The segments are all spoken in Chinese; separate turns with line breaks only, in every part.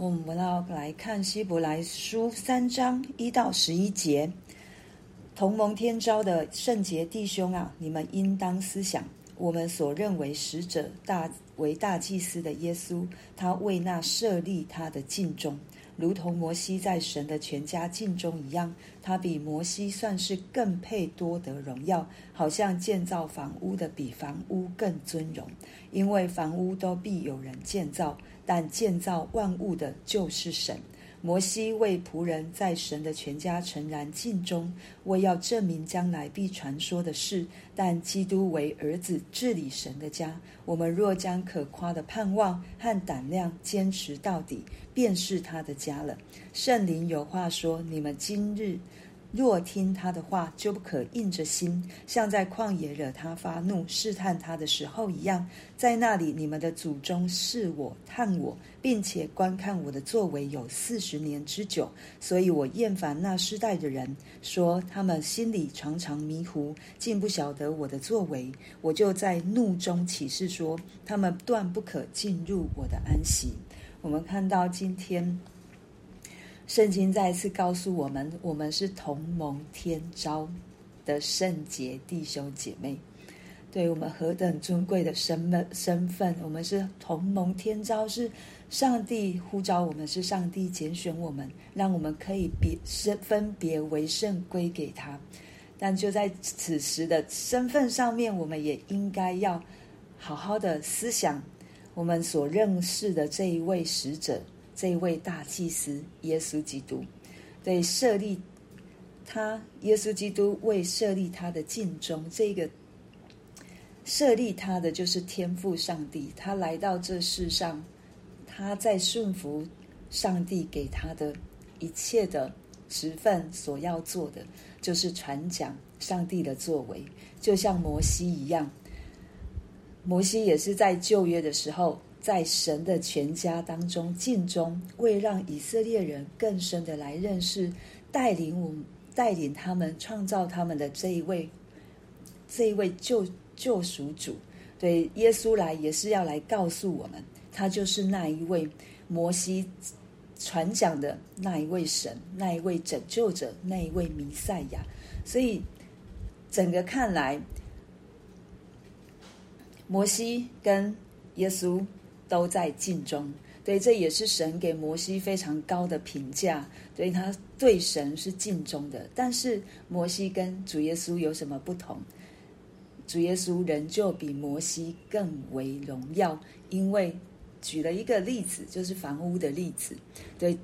我们要来看希伯来书三章一到十一节，同盟天朝的圣洁弟兄啊，你们应当思想，我们所认为使者大为大祭司的耶稣，他为那设立他的敬忠，如同摩西在神的全家境中一样，他比摩西算是更配多得荣耀，好像建造房屋的比房屋更尊荣，因为房屋都必有人建造。但建造万物的就是神。摩西为仆人在神的全家诚然尽忠，为要证明将来必传说的事。但基督为儿子治理神的家。我们若将可夸的盼望和胆量坚持到底，便是他的家了。圣灵有话说：你们今日。若听他的话，就不可硬着心，像在旷野惹他发怒、试探他的时候一样。在那里，你们的祖宗试我、探我，并且观看我的作为有四十年之久。所以我厌烦那世代的人，说他们心里常常迷糊，竟不晓得我的作为。我就在怒中起誓说，他们断不可进入我的安息。我们看到今天。圣经再一次告诉我们，我们是同盟天召的圣洁弟兄姐妹，对我们何等尊贵的身份身份！我们是同盟天召，是上帝呼召我们，是上帝拣选我们，让我们可以别身分别为圣归给他。但就在此时的身份上面，我们也应该要好好的思想我们所认识的这一位使者。这位大祭司耶稣基督，对设立他，耶稣基督为设立他的尽忠，这个设立他的就是天赋上帝。他来到这世上，他在顺服上帝给他的一切的职分，所要做的就是传讲上帝的作为，就像摩西一样。摩西也是在旧约的时候。在神的全家当中尽忠，为让以色列人更深的来认识、带领我们、带领他们、创造他们的这一位、这一位救救赎主。对，耶稣来也是要来告诉我们，他就是那一位摩西传讲的那一位神、那一位拯救者、那一位弥赛亚。所以，整个看来，摩西跟耶稣。都在尽忠，对，这也是神给摩西非常高的评价，对，他对神是尽忠的。但是摩西跟主耶稣有什么不同？主耶稣仍旧比摩西更为荣耀，因为举了一个例子，就是房屋的例子。对，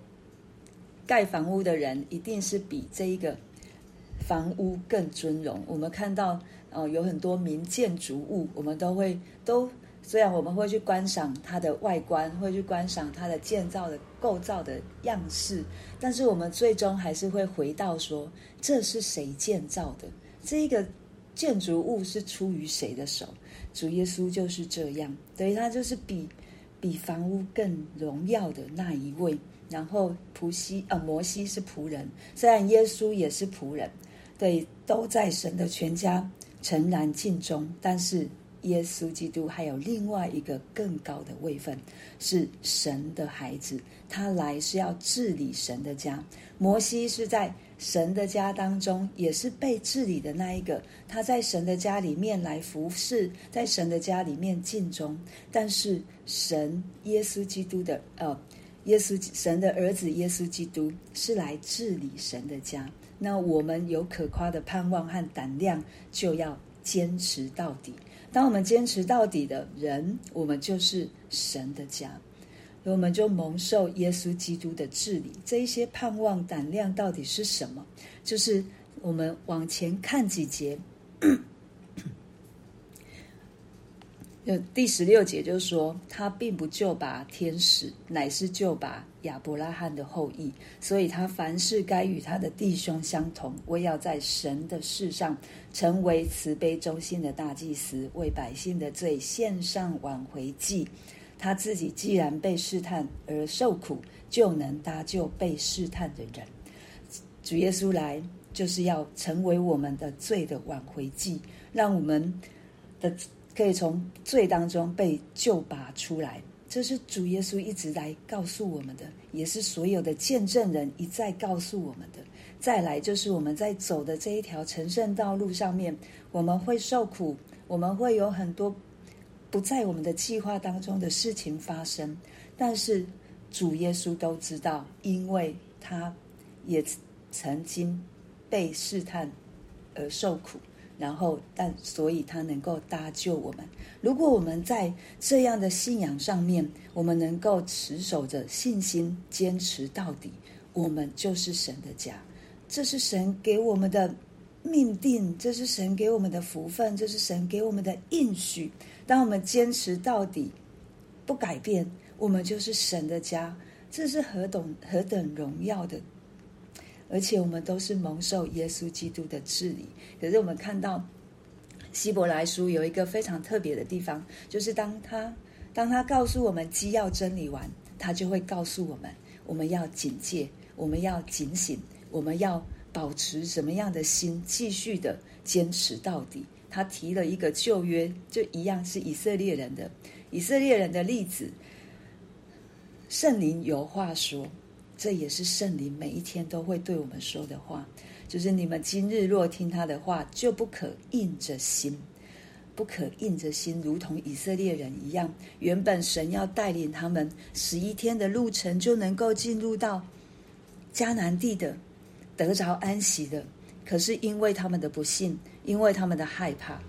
盖房屋的人一定是比这一个房屋更尊荣。我们看到，呃，有很多名建筑物，我们都会都。虽然我们会去观赏它的外观，会去观赏它的建造的构造的样式，但是我们最终还是会回到说，这是谁建造的？这一个建筑物是出于谁的手？主耶稣就是这样，对，他就是比比房屋更荣耀的那一位。然后仆西呃摩西是仆人，虽然耶稣也是仆人，对，都在神的全家诚然尽忠，但是。耶稣基督还有另外一个更高的位分，是神的孩子。他来是要治理神的家。摩西是在神的家当中，也是被治理的那一个。他在神的家里面来服侍，在神的家里面尽忠。但是神耶稣基督的呃，耶稣神的儿子耶稣基督是来治理神的家。那我们有可夸的盼望和胆量，就要坚持到底。当我们坚持到底的人，我们就是神的家，我们就蒙受耶稣基督的治理。这一些盼望胆量到底是什么？就是我们往前看几节。第十六节就是说，他并不救拔天使，乃是救拔亚伯拉罕的后裔。所以他凡事该与他的弟兄相同，为要在神的事上成为慈悲忠心的大祭司，为百姓的罪献上挽回祭。他自己既然被试探而受苦，就能搭救被试探的人。主耶稣来就是要成为我们的罪的挽回祭，让我们的。可以从罪当中被救拔出来，这是主耶稣一直来告诉我们的，也是所有的见证人一再告诉我们的。再来就是我们在走的这一条成圣道路上面，我们会受苦，我们会有很多不在我们的计划当中的事情发生，但是主耶稣都知道，因为他也曾经被试探而受苦。然后，但所以他能够搭救我们。如果我们在这样的信仰上面，我们能够持守着信心，坚持到底，我们就是神的家。这是神给我们的命定，这是神给我们的福分，这是神给我们的应许。当我们坚持到底，不改变，我们就是神的家。这是何等何等荣耀的！而且我们都是蒙受耶稣基督的治理。可是我们看到希伯来书有一个非常特别的地方，就是当他当他告诉我们基要真理完，他就会告诉我们，我们要警戒，我们要警醒，我们要保持什么样的心，继续的坚持到底。他提了一个旧约，就一样是以色列人的以色列人的例子。圣灵有话说。这也是圣灵每一天都会对我们说的话，就是你们今日若听他的话，就不可硬着心，不可硬着心，如同以色列人一样。原本神要带领他们十一天的路程，就能够进入到迦南地的，得着安息的。可是因为他们的不信，因为他们的害怕，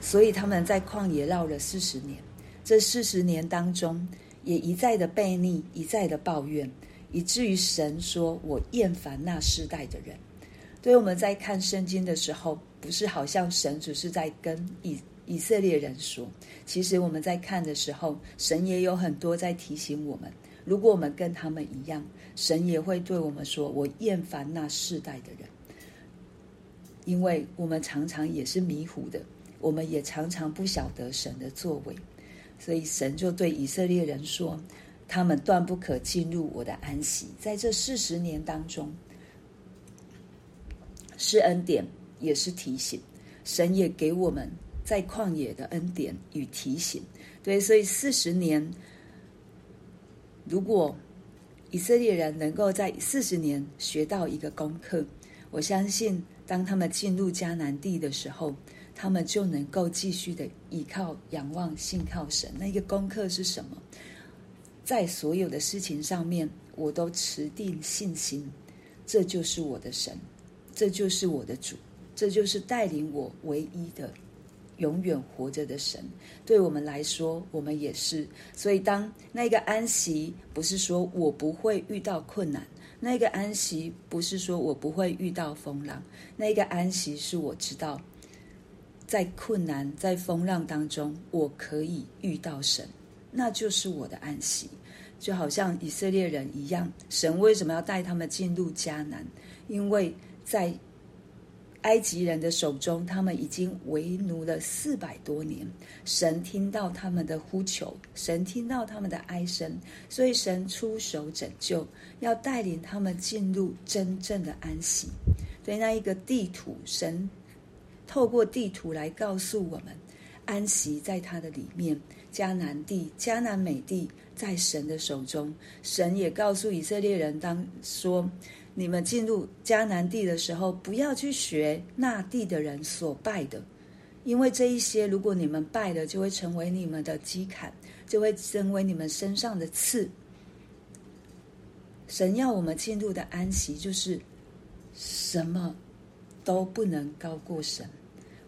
所以他们在旷野绕了四十年。这四十年当中，也一再的悖逆，一再的抱怨，以至于神说：“我厌烦那世代的人。”对，我们在看圣经的时候，不是好像神只是在跟以以色列人说，其实我们在看的时候，神也有很多在提醒我们。如果我们跟他们一样，神也会对我们说：“我厌烦那世代的人。”因为我们常常也是迷糊的，我们也常常不晓得神的作为。所以神就对以色列人说：“他们断不可进入我的安息。”在这四十年当中，是恩典，也是提醒。神也给我们在旷野的恩典与提醒。对，所以四十年，如果以色列人能够在四十年学到一个功课，我相信，当他们进入迦南地的时候，他们就能够继续的依靠、仰望、信靠神。那一个功课是什么？在所有的事情上面，我都持定信心。这就是我的神，这就是我的主，这就是带领我唯一的、永远活着的神。对我们来说，我们也是。所以，当那个安息，不是说我不会遇到困难；那个安息，不是说我不会遇到风浪；那个安息，是我知道。在困难、在风浪当中，我可以遇到神，那就是我的安息。就好像以色列人一样，神为什么要带他们进入迦南？因为在埃及人的手中，他们已经为奴了四百多年。神听到他们的呼求，神听到他们的哀声，所以神出手拯救，要带领他们进入真正的安息。所以那一个地图，神。透过地图来告诉我们，安息在他的里面。迦南地、迦南美地在神的手中。神也告诉以色列人，当说你们进入迦南地的时候，不要去学那地的人所拜的，因为这一些，如果你们拜了，就会成为你们的讥砍，就会成为你们身上的刺。神要我们进入的安息，就是什么都不能高过神。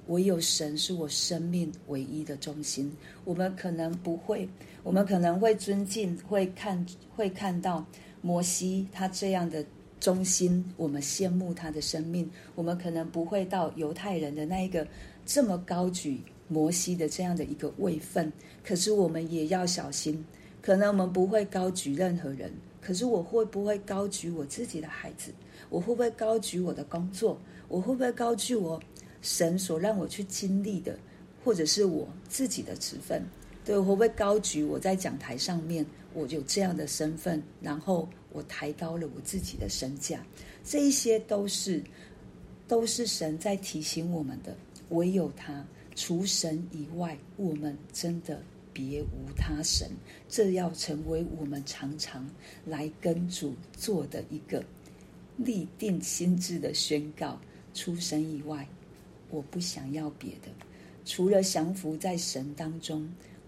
唯有神是我生命唯一的中心。我们可能不会，我们可能会尊敬，会看，会看到摩西他这样的忠心，我们羡慕他的生命。我们可能不会到犹太人的那一个这么高举摩西的这样的一个位分。可是我们也要小心，可能我们不会高举任何人。可是我会不会高举我自己的孩子？我会不会高举我的工作？我会不会高举我？神所让我去经历的，或者是我自己的职分，对，会不会高举我在讲台上面，我有这样的身份，然后我抬高了我自己的身价，这一些都是都是神在提醒我们的。唯有他，除神以外，我们真的别无他神。这要成为我们常常来跟主做的一个立定心志的宣告。除神以外，我不想要别的。除了降服在神当中，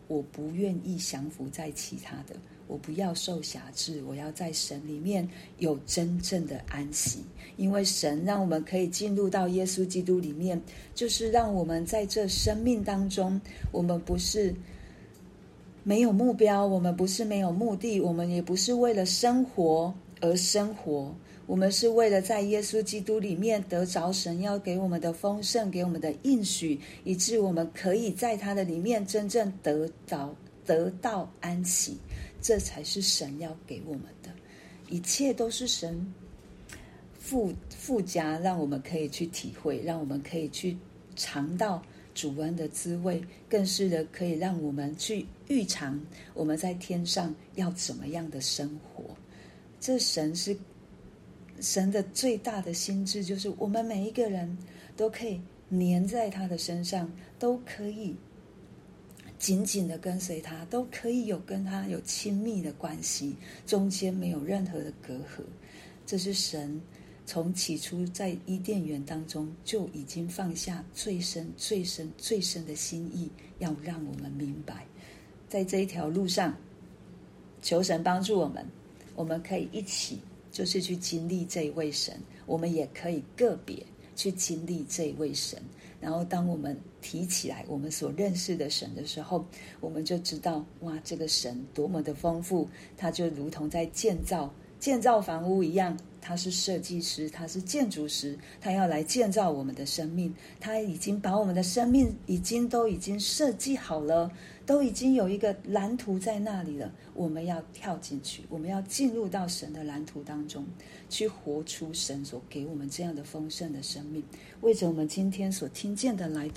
我不愿意降服在其他的。我不要受辖制，我要在神里面有真正的安息。因为神让我们可以进入到耶稣基督里面，就是让我们在这生命当中，我们不是没有目标，我们不是没有目的，我们也不是为了生活而生活。我们是为了在耶稣基督里面得着神要给我们的丰盛，给我们的应许，以致我们可以在他的里面真正得着得到安息。这才是神要给我们的，一切都是神附附加，让我们可以去体会，让我们可以去尝到主恩的滋味，更是的可以让我们去预尝我们在天上要怎么样的生活。这神是。神的最大的心志，就是我们每一个人都可以粘在他的身上，都可以紧紧的跟随他，都可以有跟他有亲密的关系，中间没有任何的隔阂。这是神从起初在伊甸园当中就已经放下最深、最深、最深的心意，要让我们明白，在这一条路上，求神帮助我们，我们可以一起。就是去经历这一位神，我们也可以个别去经历这一位神。然后，当我们提起来我们所认识的神的时候，我们就知道，哇，这个神多么的丰富！他就如同在建造建造房屋一样，他是设计师，他是建筑师，他要来建造我们的生命。他已经把我们的生命已经都已经设计好了。都已经有一个蓝图在那里了，我们要跳进去，我们要进入到神的蓝图当中，去活出神所给我们这样的丰盛的生命。为着我们今天所听见的来。